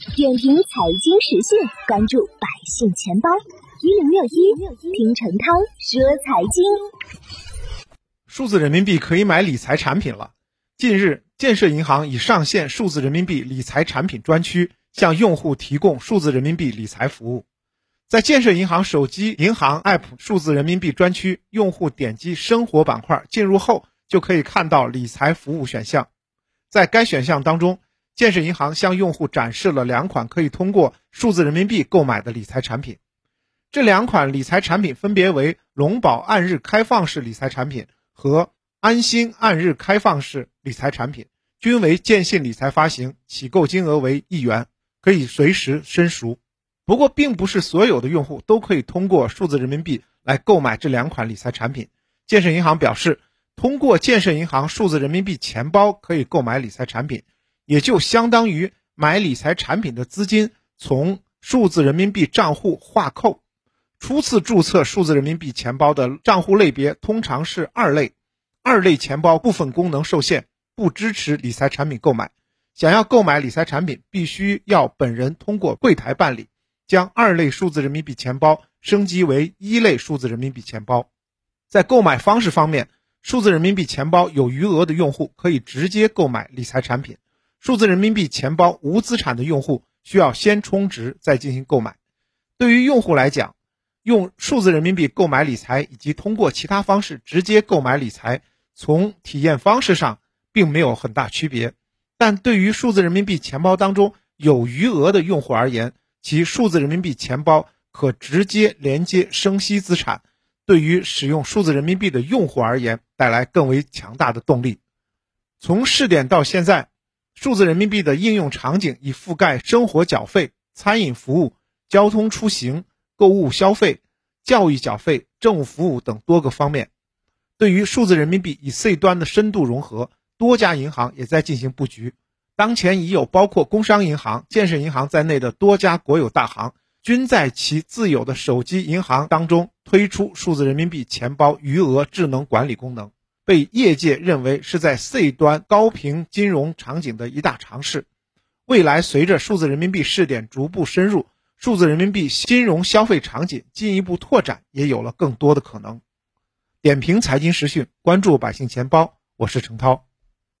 点评财经时讯，关注百姓钱包一零六一，听陈涛说财经。数字人民币可以买理财产品了。近日，建设银行已上线数字人民币理财产品专区，向用户提供数字人民币理财服务。在建设银行手机银行 App 数字人民币专区，用户点击生活板块进入后，就可以看到理财服务选项。在该选项当中，建设银行向用户展示了两款可以通过数字人民币购买的理财产品。这两款理财产品分别为龙宝按日开放式理财产品和安心按日开放式理财产品，均为建信理财发行，起购金额为一元，可以随时申赎。不过，并不是所有的用户都可以通过数字人民币来购买这两款理财产品。建设银行表示，通过建设银行数字人民币钱包可以购买理财产品。也就相当于买理财产品的资金从数字人民币账户划扣。初次注册数字人民币钱包的账户类别通常是二类，二类钱包部分功能受限，不支持理财产品购买。想要购买理财产品，必须要本人通过柜台办理，将二类数字人民币钱包升级为一类数字人民币钱包。在购买方式方面，数字人民币钱包有余额的用户可以直接购买理财产品。数字人民币钱包无资产的用户需要先充值再进行购买。对于用户来讲，用数字人民币购买理财以及通过其他方式直接购买理财，从体验方式上并没有很大区别。但对于数字人民币钱包当中有余额的用户而言，其数字人民币钱包可直接连接生息资产，对于使用数字人民币的用户而言带来更为强大的动力。从试点到现在。数字人民币的应用场景已覆盖生活缴费、餐饮服务、交通出行、购物消费、教育缴费、政务服务等多个方面。对于数字人民币以 C 端的深度融合，多家银行也在进行布局。当前已有包括工商银行、建设银行在内的多家国有大行，均在其自有的手机银行当中推出数字人民币钱包余额智能管理功能。被业界认为是在 C 端高频金融场景的一大尝试。未来随着数字人民币试点逐步深入，数字人民币金融消费场景进一步拓展，也有了更多的可能。点评财经时讯，关注百姓钱包，我是程涛。